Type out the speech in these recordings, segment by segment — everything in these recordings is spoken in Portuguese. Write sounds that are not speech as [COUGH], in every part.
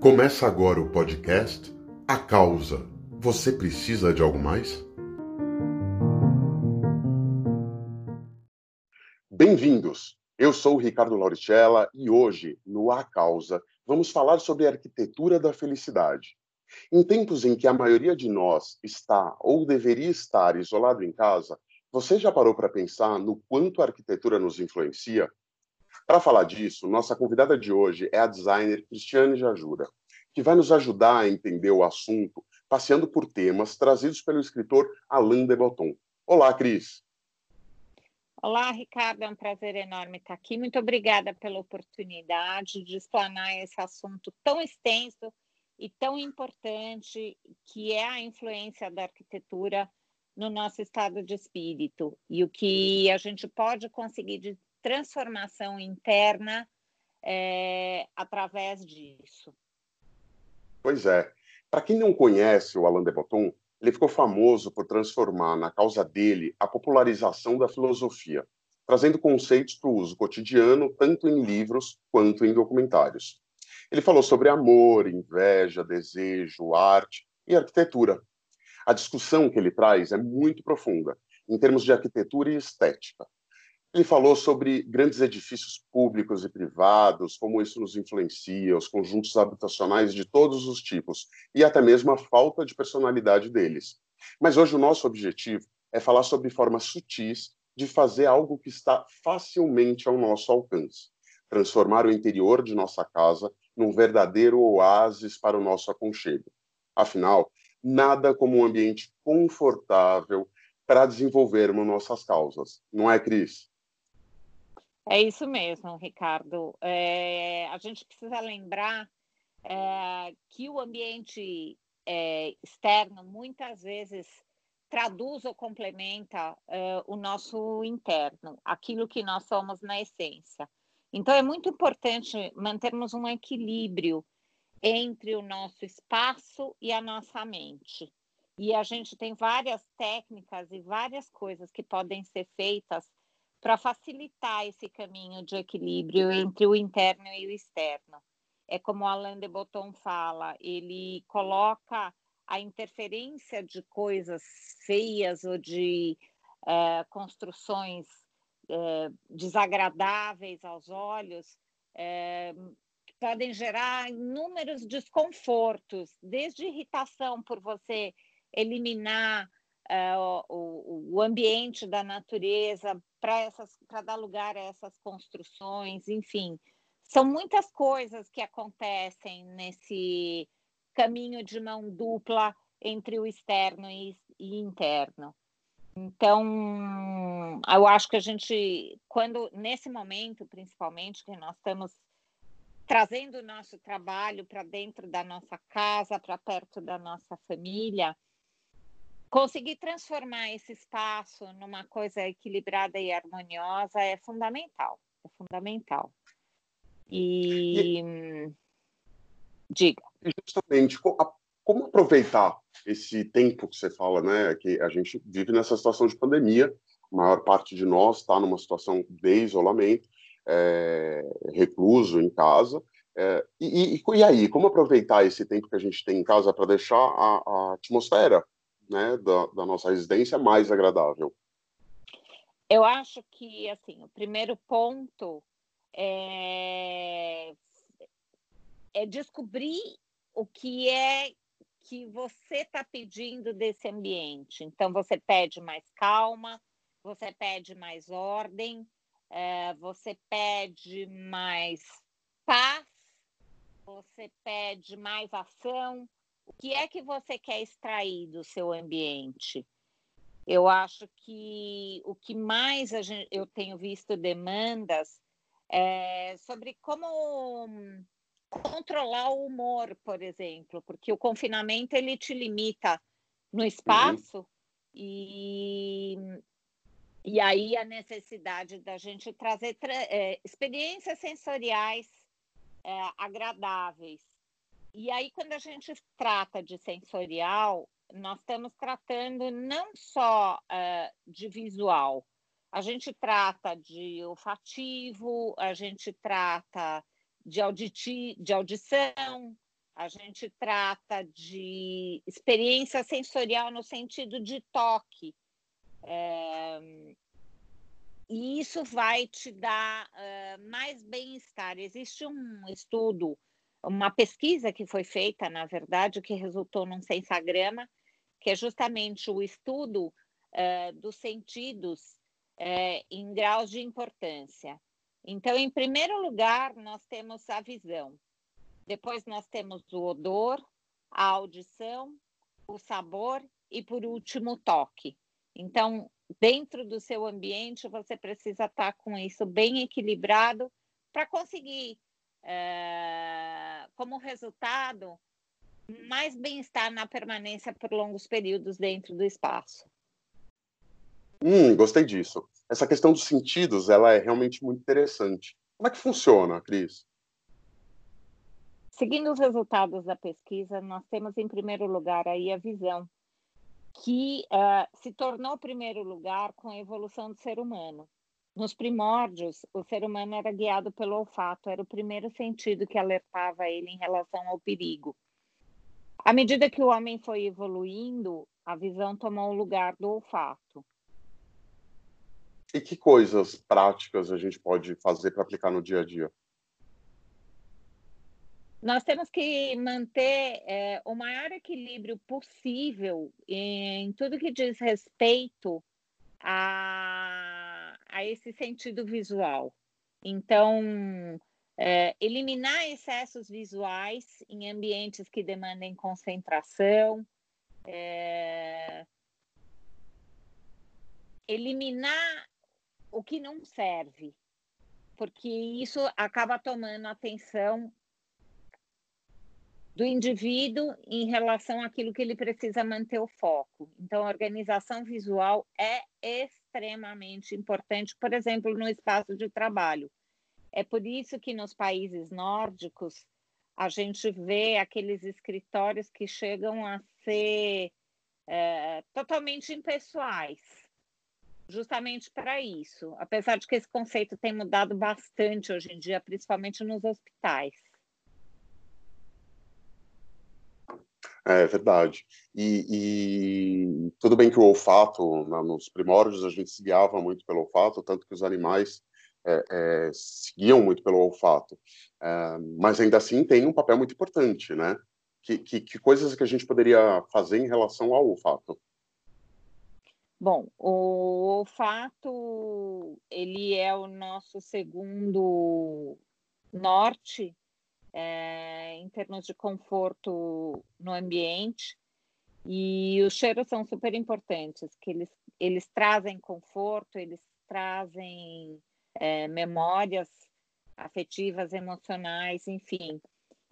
Começa agora o podcast A Causa. Você precisa de algo mais? Bem-vindos! Eu sou o Ricardo Lauricella e hoje, no A Causa, vamos falar sobre a arquitetura da felicidade. Em tempos em que a maioria de nós está ou deveria estar isolado em casa, você já parou para pensar no quanto a arquitetura nos influencia? Para falar disso, nossa convidada de hoje é a designer Cristiane Jajura, que vai nos ajudar a entender o assunto passeando por temas trazidos pelo escritor Alain de Botton. Olá, Cris. Olá, Ricardo, é um prazer enorme estar aqui. Muito obrigada pela oportunidade de explanar esse assunto tão extenso e tão importante que é a influência da arquitetura no nosso estado de espírito e o que a gente pode conseguir transformação interna é, através disso. Pois é. Para quem não conhece o Alain de Botton, ele ficou famoso por transformar na causa dele a popularização da filosofia, trazendo conceitos para o uso cotidiano, tanto em livros quanto em documentários. Ele falou sobre amor, inveja, desejo, arte e arquitetura. A discussão que ele traz é muito profunda, em termos de arquitetura e estética, ele falou sobre grandes edifícios públicos e privados, como isso nos influencia, os conjuntos habitacionais de todos os tipos e até mesmo a falta de personalidade deles. Mas hoje o nosso objetivo é falar sobre formas sutis de fazer algo que está facilmente ao nosso alcance, transformar o interior de nossa casa num verdadeiro oásis para o nosso aconchego. Afinal, nada como um ambiente confortável para desenvolvermos nossas causas, não é, Cris? É isso mesmo, Ricardo. É, a gente precisa lembrar é, que o ambiente é, externo muitas vezes traduz ou complementa é, o nosso interno, aquilo que nós somos na essência. Então, é muito importante mantermos um equilíbrio entre o nosso espaço e a nossa mente. E a gente tem várias técnicas e várias coisas que podem ser feitas para facilitar esse caminho de equilíbrio entre o interno e o externo. É como Alain de Botton fala, ele coloca a interferência de coisas feias ou de uh, construções uh, desagradáveis aos olhos, que podem gerar inúmeros desconfortos, desde irritação por você eliminar o, o ambiente da natureza para dar lugar a essas construções, enfim. São muitas coisas que acontecem nesse caminho de mão dupla entre o externo e, e interno. Então, eu acho que a gente, quando nesse momento, principalmente, que nós estamos trazendo o nosso trabalho para dentro da nossa casa, para perto da nossa família, conseguir transformar esse espaço numa coisa equilibrada e harmoniosa é fundamental. É fundamental. E, e... diga. Justamente, como aproveitar esse tempo que você fala, né? Que a gente vive nessa situação de pandemia, a maior parte de nós está numa situação de isolamento, é, recluso em casa. É, e, e, e, aí, como aproveitar esse tempo que a gente tem em casa para deixar a, a atmosfera né, da, da nossa residência mais agradável? Eu acho que, assim, o primeiro ponto é, é descobrir o que é que você está pedindo desse ambiente. Então, você pede mais calma, você pede mais ordem, é, você pede mais paz, você pede mais ação, o que é que você quer extrair do seu ambiente? Eu acho que o que mais gente, eu tenho visto demandas é sobre como controlar o humor, por exemplo, porque o confinamento ele te limita no espaço uhum. e e aí a necessidade da gente trazer tra é, experiências sensoriais é, agradáveis e aí, quando a gente trata de sensorial, nós estamos tratando não só uh, de visual, a gente trata de olfativo, a gente trata de, auditi de audição, a gente trata de experiência sensorial no sentido de toque. É, e isso vai te dar uh, mais bem-estar. Existe um estudo, uma pesquisa que foi feita, na verdade, que resultou num sensagrama, que é justamente o estudo uh, dos sentidos uh, em graus de importância. Então, em primeiro lugar, nós temos a visão. Depois nós temos o odor, a audição, o sabor e, por último, o toque. Então, dentro do seu ambiente, você precisa estar com isso bem equilibrado para conseguir, é, como resultado, mais bem-estar na permanência por longos períodos dentro do espaço. Hum, gostei disso. Essa questão dos sentidos, ela é realmente muito interessante. Como é que funciona, Cris? Seguindo os resultados da pesquisa, nós temos em primeiro lugar aí a visão, que uh, se tornou primeiro lugar com a evolução do ser humano. Nos primórdios, o ser humano era guiado pelo olfato, era o primeiro sentido que alertava ele em relação ao perigo. À medida que o homem foi evoluindo, a visão tomou o lugar do olfato. E que coisas práticas a gente pode fazer para aplicar no dia a dia? nós temos que manter é, o maior equilíbrio possível em tudo que diz respeito a, a esse sentido visual. Então, é, eliminar excessos visuais em ambientes que demandem concentração, é, eliminar o que não serve, porque isso acaba tomando atenção do indivíduo em relação àquilo que ele precisa manter o foco. Então, a organização visual é extremamente importante, por exemplo, no espaço de trabalho. É por isso que nos países nórdicos a gente vê aqueles escritórios que chegam a ser é, totalmente impessoais, justamente para isso. Apesar de que esse conceito tem mudado bastante hoje em dia, principalmente nos hospitais. É verdade. E, e, tudo bem que o olfato, na, nos primórdios, a gente se guiava muito pelo olfato, tanto que os animais é, é, seguiam muito pelo olfato. É, mas ainda assim tem um papel muito importante, né? Que, que, que, coisas que a gente poderia fazer em relação ao olfato? Bom, o olfato, ele é o nosso segundo norte é, em termos de conforto no ambiente. E os cheiros são super importantes, que eles, eles trazem conforto, eles trazem é, memórias afetivas, emocionais, enfim.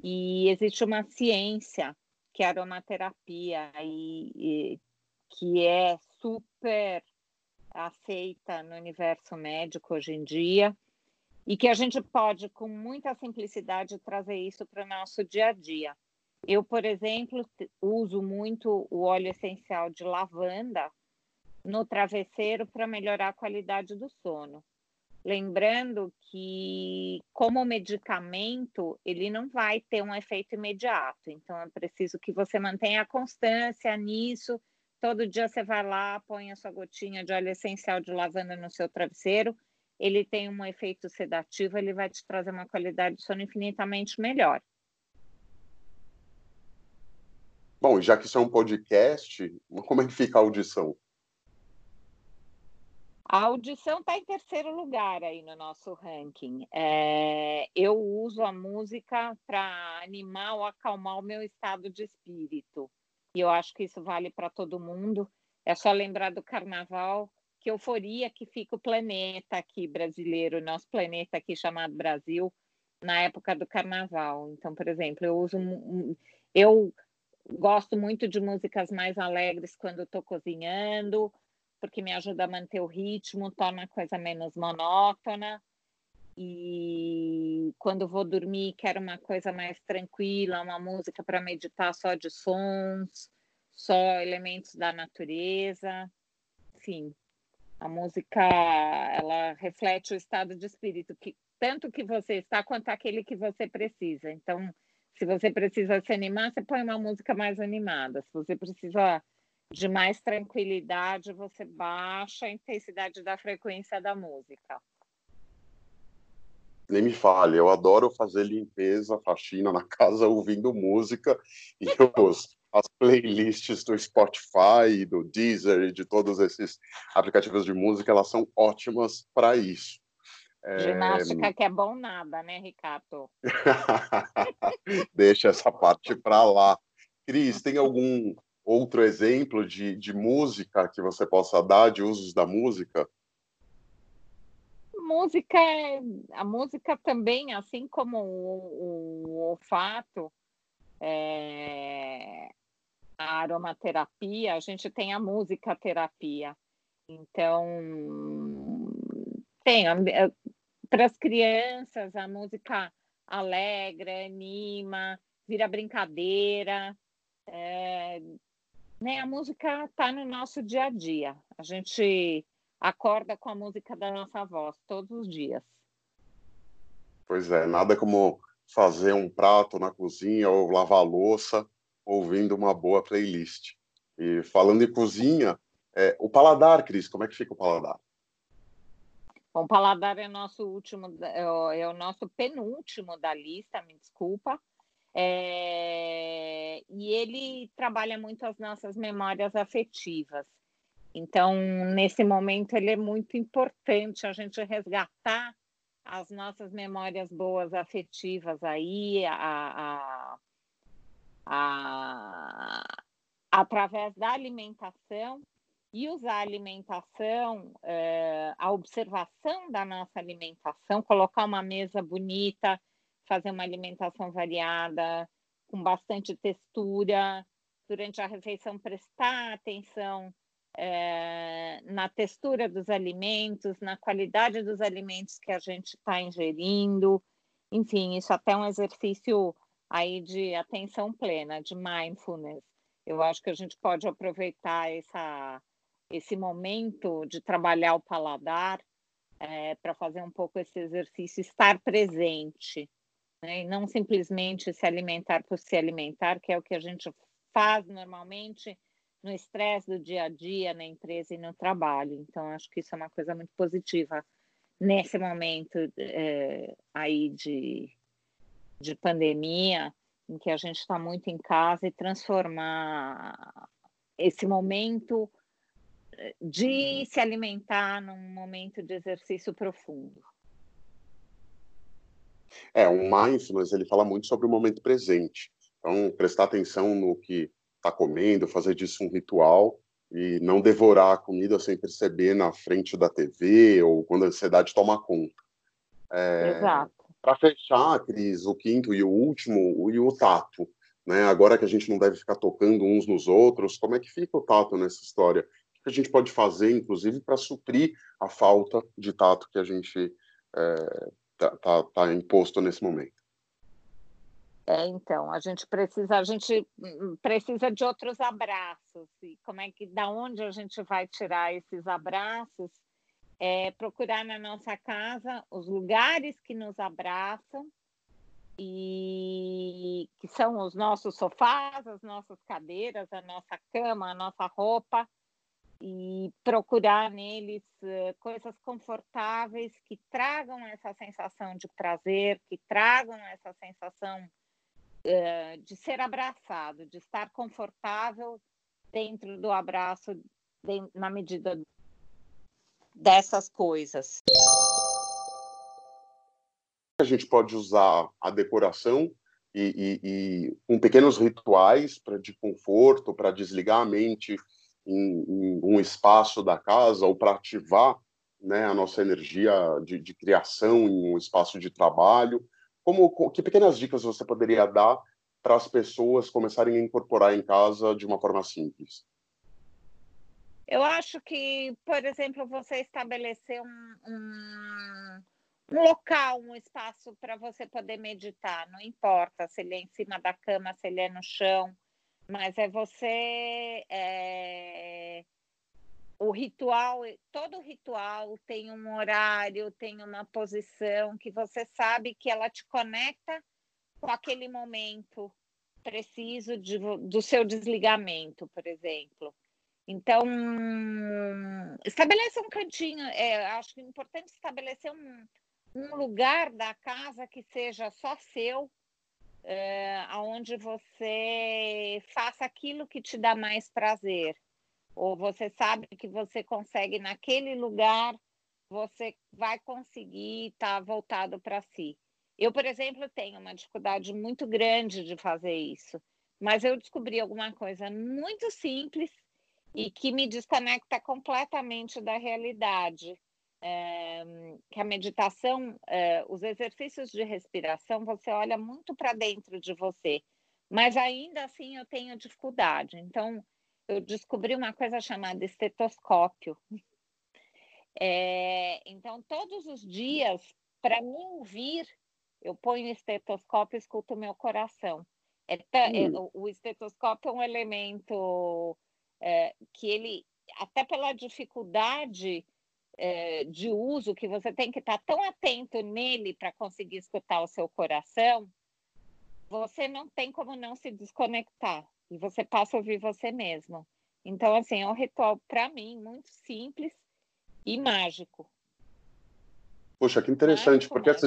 E existe uma ciência que é a aromaterapia e, e que é super aceita no universo médico hoje em dia e que a gente pode, com muita simplicidade, trazer isso para o nosso dia a dia. Eu, por exemplo, uso muito o óleo essencial de lavanda no travesseiro para melhorar a qualidade do sono. Lembrando que, como medicamento, ele não vai ter um efeito imediato. Então, é preciso que você mantenha a constância nisso. Todo dia você vai lá, põe a sua gotinha de óleo essencial de lavanda no seu travesseiro ele tem um efeito sedativo, ele vai te trazer uma qualidade de sono infinitamente melhor. Bom, já que isso é um podcast, [LAUGHS] como é que fica a audição? A audição está em terceiro lugar aí no nosso ranking. É, eu uso a música para animar ou acalmar o meu estado de espírito. E eu acho que isso vale para todo mundo. É só lembrar do carnaval, que euforia que fica o planeta aqui brasileiro, nosso planeta aqui chamado Brasil, na época do carnaval. Então, por exemplo, eu uso eu gosto muito de músicas mais alegres quando estou cozinhando, porque me ajuda a manter o ritmo, torna a coisa menos monótona. E quando vou dormir, quero uma coisa mais tranquila, uma música para meditar só de sons, só elementos da natureza. Enfim, a música, ela reflete o estado de espírito, que tanto que você está quanto aquele que você precisa. Então, Se você precisa se animar, você põe uma música mais animada. Se você precisa de mais tranquilidade, você baixa a intensidade da frequência da música. Nem me fale, eu adoro fazer limpeza, faxina na [LAUGHS] casa ouvindo música e [LAUGHS] os, as playlists do Spotify, do Deezer e de todos esses aplicativos de música, elas são ótimas para isso. Ginástica é... que é bom nada, né, Ricardo? [LAUGHS] Deixa essa parte para lá. Cris, tem algum outro exemplo de, de música que você possa dar, de usos da música? Música, a música também, assim como o, o olfato, é, a aromaterapia, a gente tem a música terapia. Então, tem para as crianças a música alegra, anima, vira brincadeira. É, né? A música está no nosso dia a dia. A gente acorda com a música da nossa voz todos os dias. Pois é, nada como fazer um prato na cozinha ou lavar louça ouvindo uma boa playlist. E falando em cozinha, é, o paladar, Cris, como é que fica o paladar? Bom, o paladar é nosso último, é, é o nosso penúltimo da lista, me desculpa. É, e ele trabalha muito as nossas memórias afetivas. Então, nesse momento, ele é muito importante a gente resgatar as nossas memórias boas afetivas aí, a, a, a, através da alimentação e usar a alimentação, é, a observação da nossa alimentação, colocar uma mesa bonita, fazer uma alimentação variada, com bastante textura, durante a refeição prestar atenção é, na textura dos alimentos, na qualidade dos alimentos que a gente está ingerindo, enfim, isso até é um exercício aí de atenção plena, de mindfulness. Eu acho que a gente pode aproveitar essa, esse momento de trabalhar o paladar é, para fazer um pouco esse exercício, estar presente, né? e não simplesmente se alimentar por se alimentar, que é o que a gente faz normalmente no estresse do dia a dia, na empresa e no trabalho. Então, acho que isso é uma coisa muito positiva nesse momento é, aí de, de pandemia, em que a gente está muito em casa e transformar esse momento eh, de se alimentar num momento de exercício profundo. É, o mindfulness ele fala muito sobre o momento presente. Então, prestar atenção no que está comendo, fazer disso um ritual e não devorar a comida sem perceber na frente da TV ou quando a ansiedade toma conta. É, Exato. Para fechar, Cris, o quinto e o último, o, e o tato. Né? Agora que a gente não deve ficar tocando uns nos outros, como é que fica o tato nessa história? O que a gente pode fazer, inclusive, para suprir a falta de tato que a gente está é, tá, tá, tá imposto nesse momento? É, então, a gente precisa, a gente hum, precisa de outros abraços. E como é que, da onde a gente vai tirar esses abraços? É procurar na nossa casa os lugares que nos abraçam e que são os nossos sofás, as nossas cadeiras, a nossa cama, a nossa roupa e procurar neles uh, coisas confortáveis que tragam essa sensação de prazer, que tragam essa sensação eh, de ser abraçado, de estar confortável dentro do abraço, na medida dessas coisas. A gente pode usar a decoração e, e, e com pequenos rituais para de conforto, para desligar a mente em, em, um espaço da casa ou para ativar né, a nossa energia de, de criação em um espaço de trabalho como, que pequenas dicas você poderia dar para as pessoas começarem a incorporar em casa de uma forma simples? Eu acho que, por exemplo, você estabelecer um, um, um local, um espaço para você poder meditar. Não importa se ele é em cima da cama, se ele é no chão, mas é você é, o ritual, todo ritual tem um horário, tem uma posição que você sabe que ela te conecta com aquele momento preciso de, do seu desligamento, por exemplo. Então, estabeleça um cantinho, é, acho que é importante estabelecer um, um lugar da casa que seja só seu, é, onde você faça aquilo que te dá mais prazer. Ou você sabe que você consegue naquele lugar, você vai conseguir estar voltado para si. Eu, por exemplo, tenho uma dificuldade muito grande de fazer isso, mas eu descobri alguma coisa muito simples e que me desconecta completamente da realidade. É, que a meditação, é, os exercícios de respiração, você olha muito para dentro de você, mas ainda assim eu tenho dificuldade. Então, eu descobri uma coisa chamada estetoscópio. É, então, todos os dias, para me ouvir, eu ponho o estetoscópio e escuto o meu coração. É, é, hum. o estetoscópio é um elemento é, que ele, até pela dificuldade é, de uso, que você tem que estar tão atento nele para conseguir escutar o seu coração, você não tem como não se desconectar e você passa a ouvir você mesmo. Então, assim, é um ritual, para mim, muito simples e mágico. Poxa, que interessante, mágico, porque essa,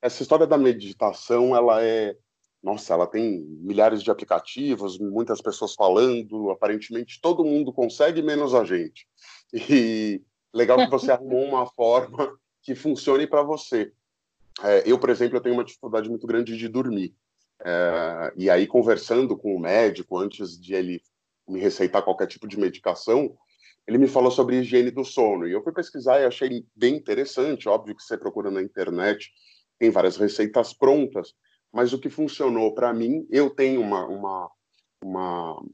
essa história da meditação, ela é nossa, ela tem milhares de aplicativos, muitas pessoas falando, aparentemente todo mundo consegue, menos a gente. E legal que você [LAUGHS] arrumou uma forma que funcione para você. É, eu, por exemplo, eu tenho uma dificuldade muito grande de dormir. É, e aí, conversando com o médico, antes de ele me receitar qualquer tipo de medicação, ele me falou sobre higiene do sono. E eu fui pesquisar e achei bem interessante. Óbvio que você procura na internet, tem várias receitas prontas mas o que funcionou para mim, eu tenho uma, uma, uma,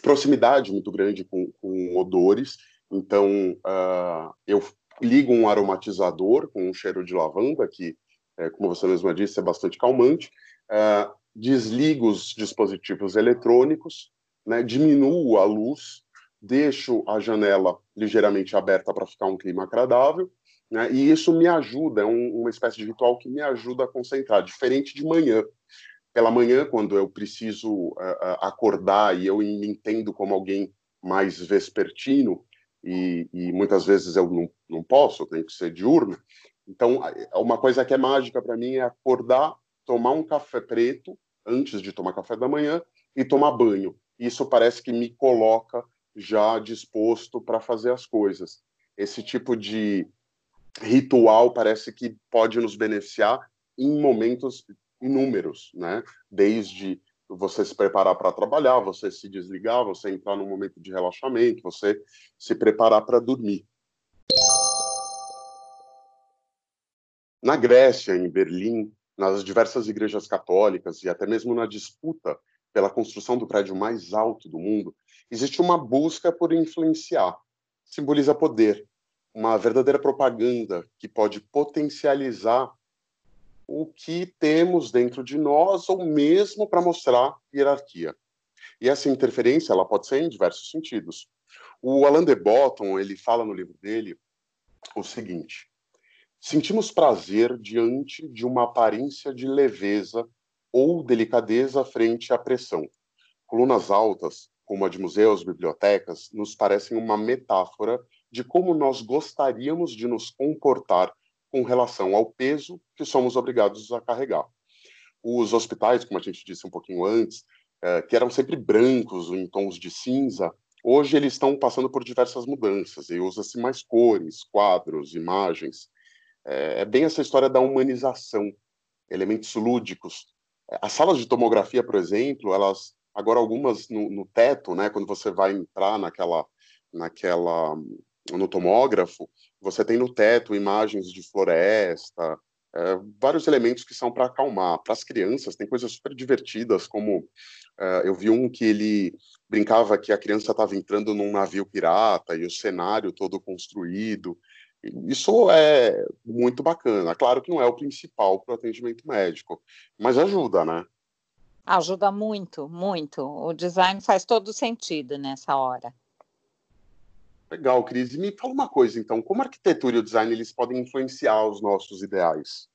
proximidade muito grande com, com odores, então uh, eu ligo um aromatizador com um cheiro de lavanda, que, é, como você mesma disse, é bastante calmante, uh, desligo os dispositivos eletrônicos, né, diminuo a luz, deixo a janela ligeiramente aberta para ficar um clima agradável, né? E isso me ajuda, é um, uma espécie de ritual que me ajuda a concentrar, diferente de manhã. Pela manhã, quando eu preciso uh, acordar e eu me entendo como alguém mais vespertino, e, e muitas vezes eu não, não posso, eu tenho que ser diurno. Então, uma coisa que é mágica para mim é acordar, tomar um café preto antes de tomar café da manhã e tomar banho. Isso parece que me coloca já disposto para fazer as coisas. Esse tipo de ritual parece que pode nos beneficiar em momentos inúmeros, né? Desde você se preparar para trabalhar, você se desligar, você entrar num momento de relaxamento, você se preparar para dormir. Na Grécia, em Berlim, nas diversas igrejas católicas e até mesmo na disputa pela construção do prédio mais alto do mundo, existe uma busca por influenciar. Simboliza poder, uma verdadeira propaganda que pode potencializar o que temos dentro de nós ou mesmo para mostrar hierarquia. E essa interferência ela pode ser em diversos sentidos. O Alain de Botton ele fala no livro dele o seguinte: sentimos prazer diante de uma aparência de leveza ou delicadeza frente à pressão. Colunas altas, como a de museus, bibliotecas, nos parecem uma metáfora de como nós gostaríamos de nos comportar com relação ao peso que somos obrigados a carregar. Os hospitais, como a gente disse um pouquinho antes, é, que eram sempre brancos em tons de cinza, hoje eles estão passando por diversas mudanças e usa-se mais cores, quadros, imagens. É, é bem essa história da humanização, elementos lúdicos. As salas de tomografia, por exemplo, elas agora algumas no, no teto, né, quando você vai entrar naquela naquela no tomógrafo, você tem no teto imagens de floresta, é, vários elementos que são para acalmar. Para as crianças, tem coisas super divertidas, como é, eu vi um que ele brincava que a criança estava entrando num navio pirata e o cenário todo construído. Isso é muito bacana. Claro que não é o principal para o atendimento médico, mas ajuda, né? Ajuda muito, muito. O design faz todo sentido nessa hora. Legal, Cris. E me fala uma coisa, então, como a arquitetura e o design eles podem influenciar os nossos ideais?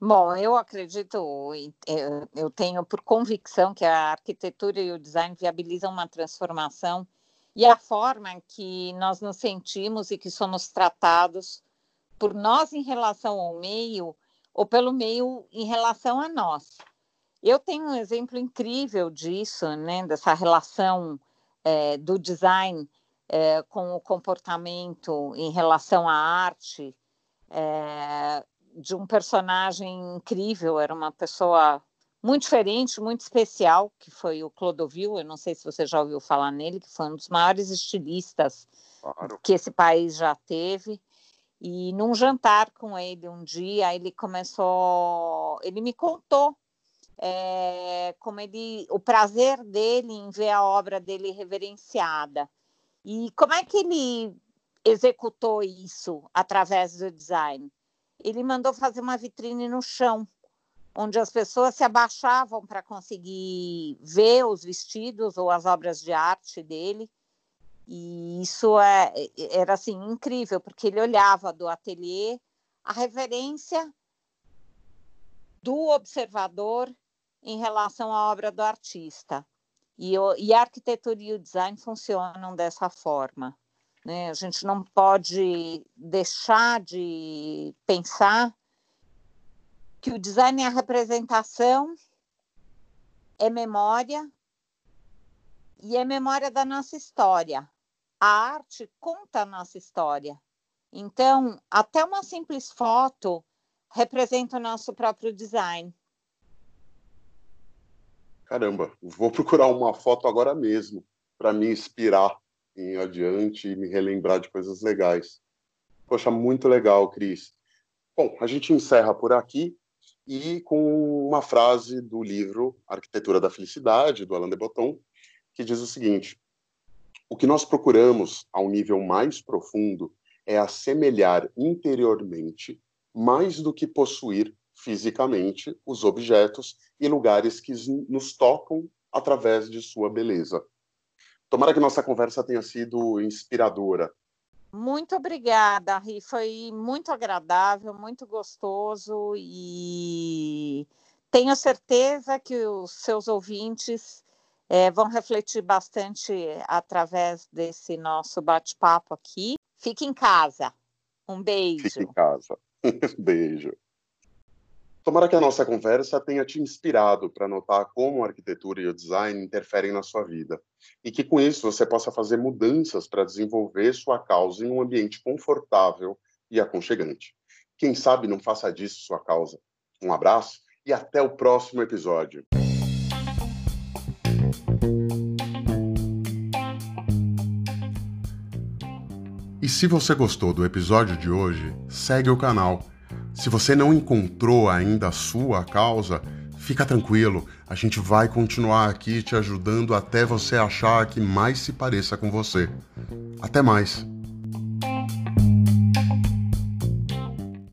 Bom, eu acredito, eu tenho por convicção que a arquitetura e o design viabilizam uma transformação e a forma que nós nos sentimos e que somos tratados por nós em relação ao meio ou pelo meio em relação a nós. Eu tenho um exemplo incrível disso, né, dessa relação é, do design é, com o comportamento em relação à arte. É, de um personagem incrível, era uma pessoa muito diferente, muito especial, que foi o Clodovil, eu não sei se você já ouviu falar nele, que foi um dos maiores estilistas claro. que esse país já teve. E num jantar com ele um dia, ele começou, ele me contou é, como ele, o prazer dele em ver a obra dele reverenciada. E como é que ele executou isso através do design? ele mandou fazer uma vitrine no chão, onde as pessoas se abaixavam para conseguir ver os vestidos ou as obras de arte dele. E isso é, era assim incrível, porque ele olhava do ateliê a reverência do observador em relação à obra do artista. E, e a arquitetura e o design funcionam dessa forma. Né? A gente não pode deixar de pensar que o design é a representação, é memória e é memória da nossa história. A arte conta a nossa história. Então, até uma simples foto representa o nosso próprio design. Caramba, vou procurar uma foto agora mesmo para me inspirar em adiante e me relembrar de coisas legais. Poxa, muito legal, Cris. Bom, a gente encerra por aqui e com uma frase do livro Arquitetura da Felicidade, do Alain de Botton, que diz o seguinte: O que nós procuramos ao nível mais profundo é assemelhar interiormente mais do que possuir fisicamente os objetos e lugares que nos tocam através de sua beleza. Tomara que nossa conversa tenha sido inspiradora. Muito obrigada, Ri. Foi muito agradável, muito gostoso e tenho certeza que os seus ouvintes é, vão refletir bastante através desse nosso bate-papo aqui. Fique em casa. Um beijo. Fique em casa. [LAUGHS] beijo. Tomara que a nossa conversa tenha te inspirado para notar como a arquitetura e o design interferem na sua vida e que com isso você possa fazer mudanças para desenvolver sua causa em um ambiente confortável e aconchegante. Quem sabe não faça disso sua causa. Um abraço e até o próximo episódio. E se você gostou do episódio de hoje, segue o canal se você não encontrou ainda a sua causa, fica tranquilo, a gente vai continuar aqui te ajudando até você achar que mais se pareça com você. Até mais!